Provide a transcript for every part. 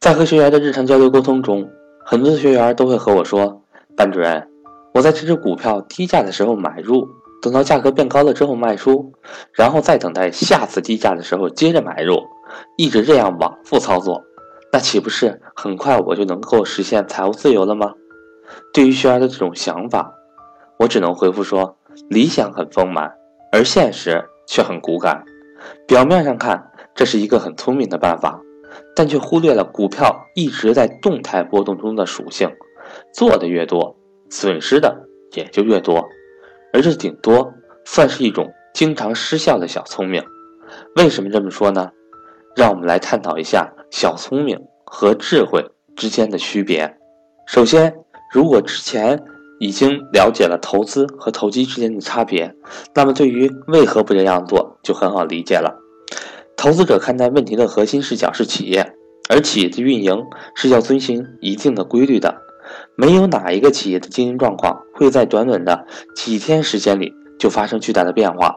在和学员的日常交流沟通中，很多的学员都会和我说：“班主任，我在这只股票低价的时候买入，等到价格变高了之后卖出，然后再等待下次低价的时候接着买入，一直这样往复操作，那岂不是很快我就能够实现财务自由了吗？”对于学员的这种想法，我只能回复说：理想很丰满，而现实却很骨感。表面上看，这是一个很聪明的办法，但却忽略了股票一直在动态波动中的属性。做的越多，损失的也就越多，而这顶多算是一种经常失效的小聪明。为什么这么说呢？让我们来探讨一下小聪明和智慧之间的区别。首先，如果之前已经了解了投资和投机之间的差别，那么对于为何不这样做就很好理解了。投资者看待问题的核心视角是企业，而企业的运营是要遵循一定的规律的。没有哪一个企业的经营状况会在短短的几天时间里就发生巨大的变化，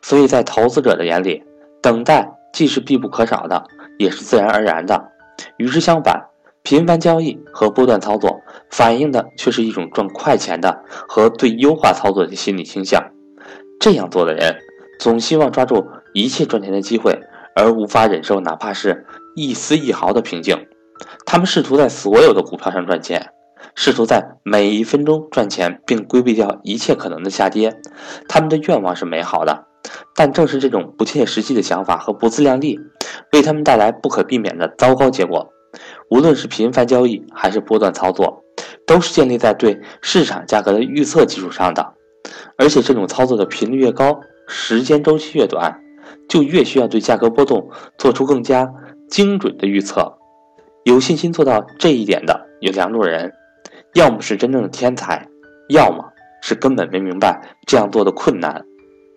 所以在投资者的眼里，等待既是必不可少的，也是自然而然的。与之相反。频繁交易和波段操作，反映的却是一种赚快钱的和对优化操作的心理倾向。这样做的人，总希望抓住一切赚钱的机会，而无法忍受哪怕是一丝一毫的平静。他们试图在所有的股票上赚钱，试图在每一分钟赚钱，并规避掉一切可能的下跌。他们的愿望是美好的，但正是这种不切实际的想法和不自量力，为他们带来不可避免的糟糕结果。无论是频繁交易还是波段操作，都是建立在对市场价格的预测基础上的。而且这种操作的频率越高，时间周期越短，就越需要对价格波动做出更加精准的预测。有信心做到这一点的有两种人：要么是真正的天才，要么是根本没明白这样做的困难。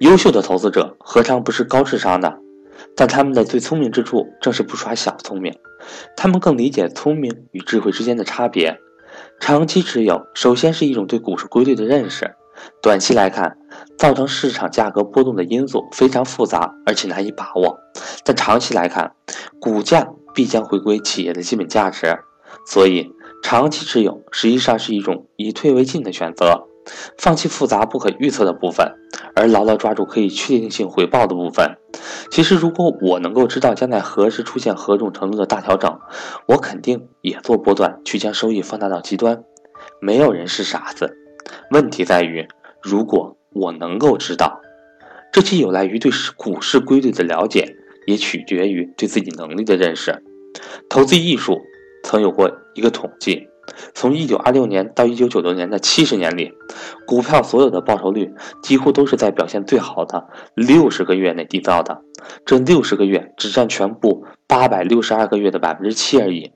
优秀的投资者何尝不是高智商的？但他们的最聪明之处，正是不耍小聪明。他们更理解聪明与智慧之间的差别。长期持有，首先是一种对股市规律的认识。短期来看，造成市场价格波动的因素非常复杂，而且难以把握。但长期来看，股价必将回归企业的基本价值。所以，长期持有实际上是一种以退为进的选择。放弃复杂不可预测的部分，而牢牢抓住可以确定性回报的部分。其实，如果我能够知道将在何时出现何种程度的大调整，我肯定也做波段去将收益放大到极端。没有人是傻子，问题在于，如果我能够知道，这既有赖于对股市规律的了解，也取决于对自己能力的认识。投资艺术曾有过一个统计。从一九二六年到一九九六年的七十年里，股票所有的报酬率几乎都是在表现最好的六十个月内缔造的。这六十个月只占全部八百六十二个月的百分之七而已。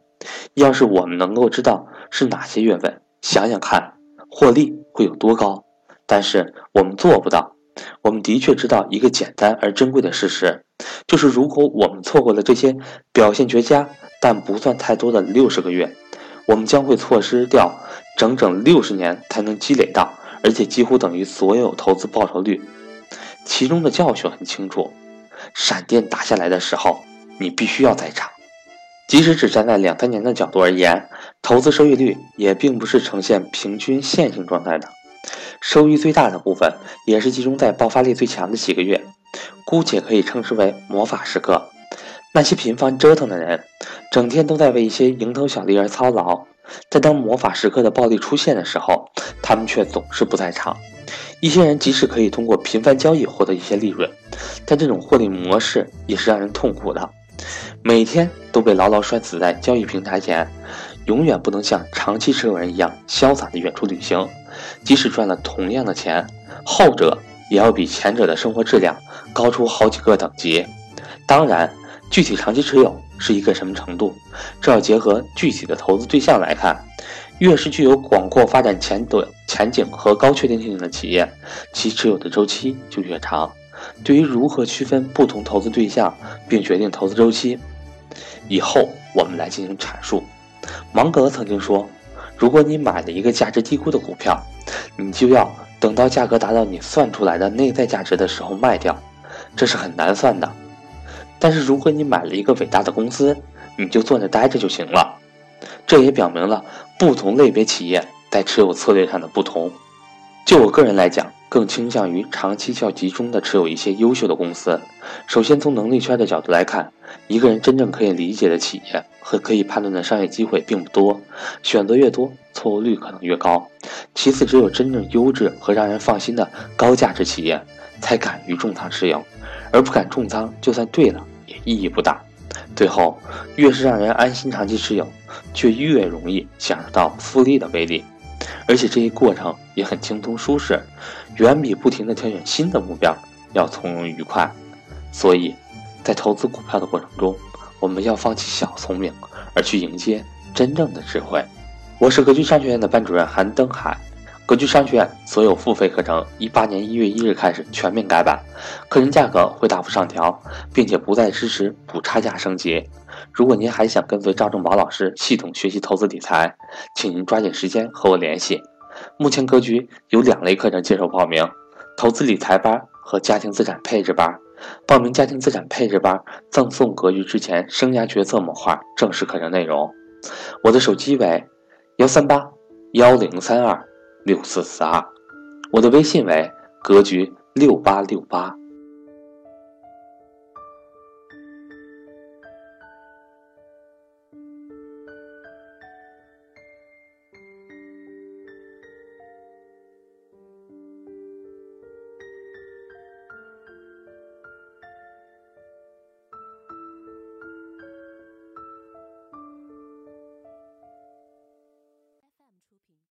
要是我们能够知道是哪些月份，想想看，获利会有多高。但是我们做不到。我们的确知道一个简单而珍贵的事实，就是如果我们错过了这些表现绝佳但不算太多的六十个月。我们将会错失掉整整六十年才能积累到，而且几乎等于所有投资报酬率。其中的教训很清楚：闪电打下来的时候，你必须要在场。即使只站在两三年的角度而言，投资收益率也并不是呈现平均线性状态的。收益最大的部分也是集中在爆发力最强的几个月，姑且可以称之为魔法时刻。那些频繁折腾的人，整天都在为一些蝇头小利而操劳，但当魔法时刻的暴力出现的时候，他们却总是不在场。一些人即使可以通过频繁交易获得一些利润，但这种获利模式也是让人痛苦的。每天都被牢牢拴死在交易平台前，永远不能像长期持有人一样潇洒的远出旅行。即使赚了同样的钱，后者也要比前者的生活质量高出好几个等级。当然。具体长期持有是一个什么程度，这要结合具体的投资对象来看。越是具有广阔发展前的前景和高确定性的企业，其持有的周期就越长。对于如何区分不同投资对象并决定投资周期，以后我们来进行阐述。芒格曾经说：“如果你买了一个价值低估的股票，你就要等到价格达到你算出来的内在价值的时候卖掉，这是很难算的。”但是，如果你买了一个伟大的公司，你就坐那待着就行了。这也表明了不同类别企业在持有策略上的不同。就我个人来讲，更倾向于长期较集中的持有一些优秀的公司。首先，从能力圈的角度来看，一个人真正可以理解的企业和可以判断的商业机会并不多，选择越多，错误率可能越高。其次，只有真正优质和让人放心的高价值企业，才敢于重仓持有，而不敢重仓，就算对了，也意义不大。最后，越是让人安心长期持有，却越容易享受到复利的威力。而且这一过程也很轻松舒适，远比不停的挑选新的目标要从容愉快。所以，在投资股票的过程中，我们要放弃小聪明，而去迎接真正的智慧。我是格局商学院的班主任韩登海。格局商学院所有付费课程，一八年一月一日开始全面改版，课程价格会大幅上调，并且不再支持补差价升级。如果您还想跟随赵正宝老师系统学习投资理财，请您抓紧时间和我联系。目前格局有两类课程接受报名：投资理财班和家庭资产配置班。报名家庭资产配置班，赠送格局之前生涯决策模块正式课程内容。我的手机为幺三八幺零三二。六四四二，我的微信为格局六八六八。